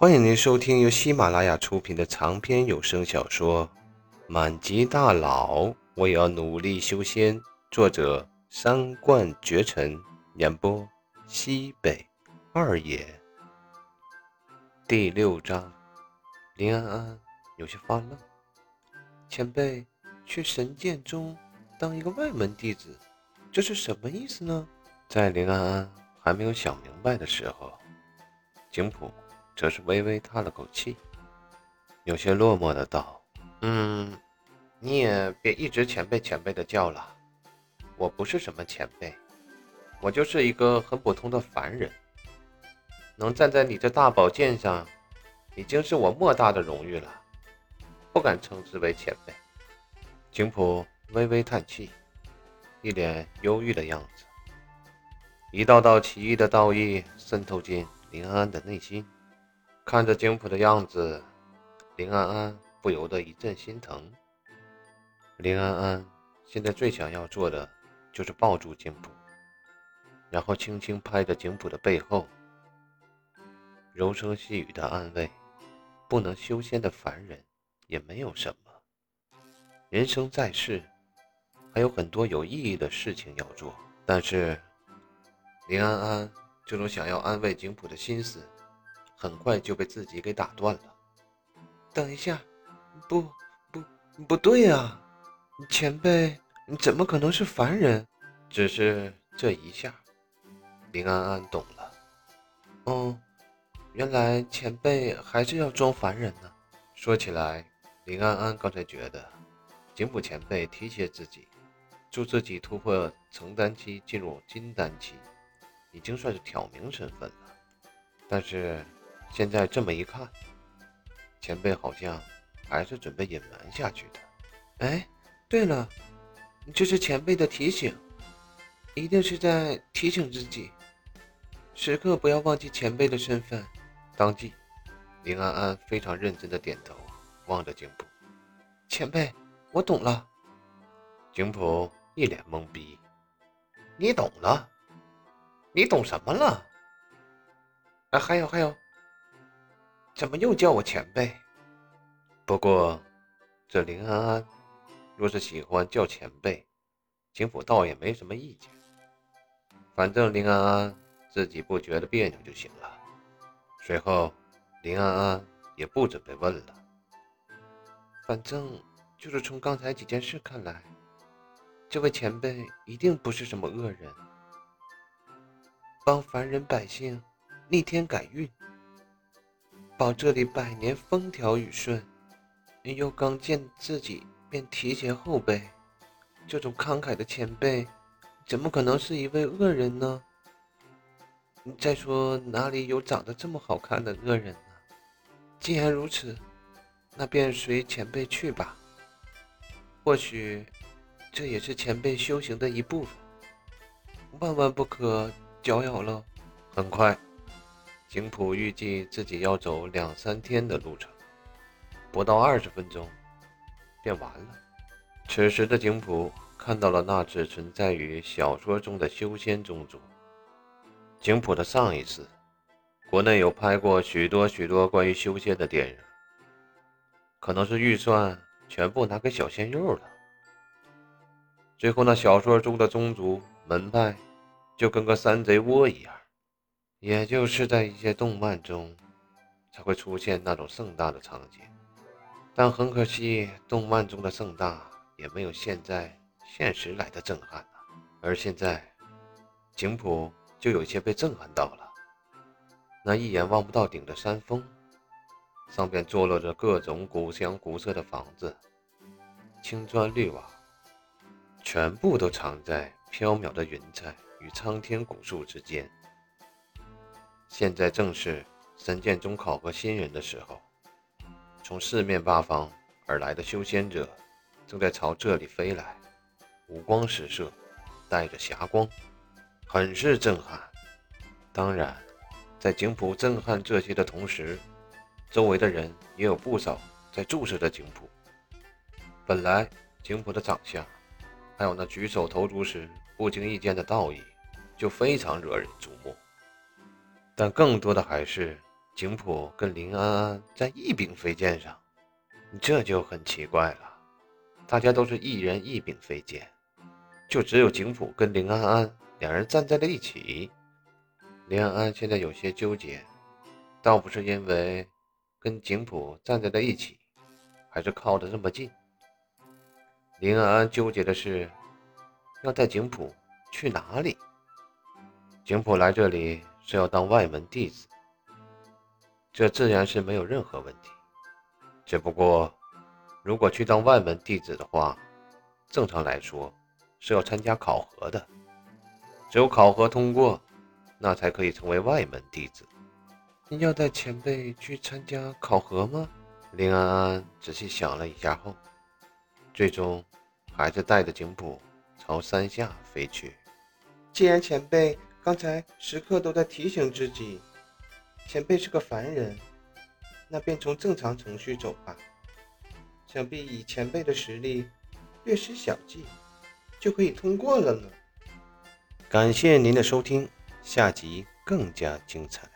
欢迎您收听由喜马拉雅出品的长篇有声小说《满级大佬我也要努力修仙》，作者三冠绝尘，演播西北二爷。第六章，林安安有些发愣。前辈去神剑宗当一个外门弟子，这是什么意思呢？在林安安还没有想明白的时候，景普。则是微微叹了口气，有些落寞的道：“嗯，你也别一直前辈前辈的叫了，我不是什么前辈，我就是一个很普通的凡人。能站在你这大宝剑上，已经是我莫大的荣誉了，不敢称之为前辈。”景普微微叹气，一脸忧郁的样子，一道道奇异的道意渗透进林安安的内心。看着景普的样子，林安安不由得一阵心疼。林安安现在最想要做的就是抱住景普，然后轻轻拍着景普的背后，柔声细语的安慰：“不能修仙的凡人也没有什么，人生在世还有很多有意义的事情要做。”但是林安安这种想要安慰景普的心思。很快就被自己给打断了。等一下，不不不对啊！前辈怎么可能是凡人？只是这一下，林安安懂了。哦，原来前辈还是要装凡人呢。说起来，林安安刚才觉得景普前辈提携自己，助自己突破成丹期进入金丹期，已经算是挑明身份了。但是。现在这么一看，前辈好像还是准备隐瞒下去的。哎，对了，这是前辈的提醒，一定是在提醒自己，时刻不要忘记前辈的身份。当即，林安安非常认真的点头，望着景普：“前辈，我懂了。”景普一脸懵逼：“你懂了？你懂什么了？啊，还有还有。”怎么又叫我前辈？不过，这林安安若是喜欢叫前辈，景府倒也没什么意见。反正林安安自己不觉得别扭就行了。随后，林安安也不准备问了。反正就是从刚才几件事看来，这位前辈一定不是什么恶人，帮凡人百姓逆天改运。保这里百年风调雨顺，又刚见自己便提携后辈，这种慷慨的前辈，怎么可能是一位恶人呢？再说哪里有长得这么好看的恶人呢？既然如此，那便随前辈去吧。或许这也是前辈修行的一部分，万万不可搅扰了。很快。景普预计自己要走两三天的路程，不到二十分钟便完了。此时的景普看到了那只存在于小说中的修仙宗族。景普的上一次，国内有拍过许多许多关于修仙的电影，可能是预算全部拿给小鲜肉了。最后那小说中的宗族门派就跟个山贼窝一样。也就是在一些动漫中才会出现那种盛大的场景，但很可惜，动漫中的盛大也没有现在现实来的震撼而现在，景普就有些被震撼到了。那一眼望不到顶的山峰，上边坐落着各种古香古色的房子，青砖绿瓦，全部都藏在飘渺的云彩与苍天古树之间。现在正是神剑宗考核新人的时候，从四面八方而来的修仙者正在朝这里飞来，五光十色，带着霞光，很是震撼。当然，在景普震撼这些的同时，周围的人也有不少在注视着景普。本来景普的长相，还有那举手投足时不经意间的道义，就非常惹人瞩目。但更多的还是景普跟林安安在一柄飞剑上，这就很奇怪了。大家都是一人一柄飞剑，就只有景普跟林安安两人站在了一起。林安安现在有些纠结，倒不是因为跟景普站在了一起，还是靠得这么近。林安安纠结的是要带景普去哪里。景普来这里是要当外门弟子，这自然是没有任何问题。只不过，如果去当外门弟子的话，正常来说是要参加考核的，只有考核通过，那才可以成为外门弟子。你要带前辈去参加考核吗？林安安仔细想了一下后，最终还是带着景普朝山下飞去。既然前辈。刚才时刻都在提醒自己，前辈是个凡人，那便从正常程序走吧。想必以前辈的实力，略施小计就可以通过了呢。感谢您的收听，下集更加精彩。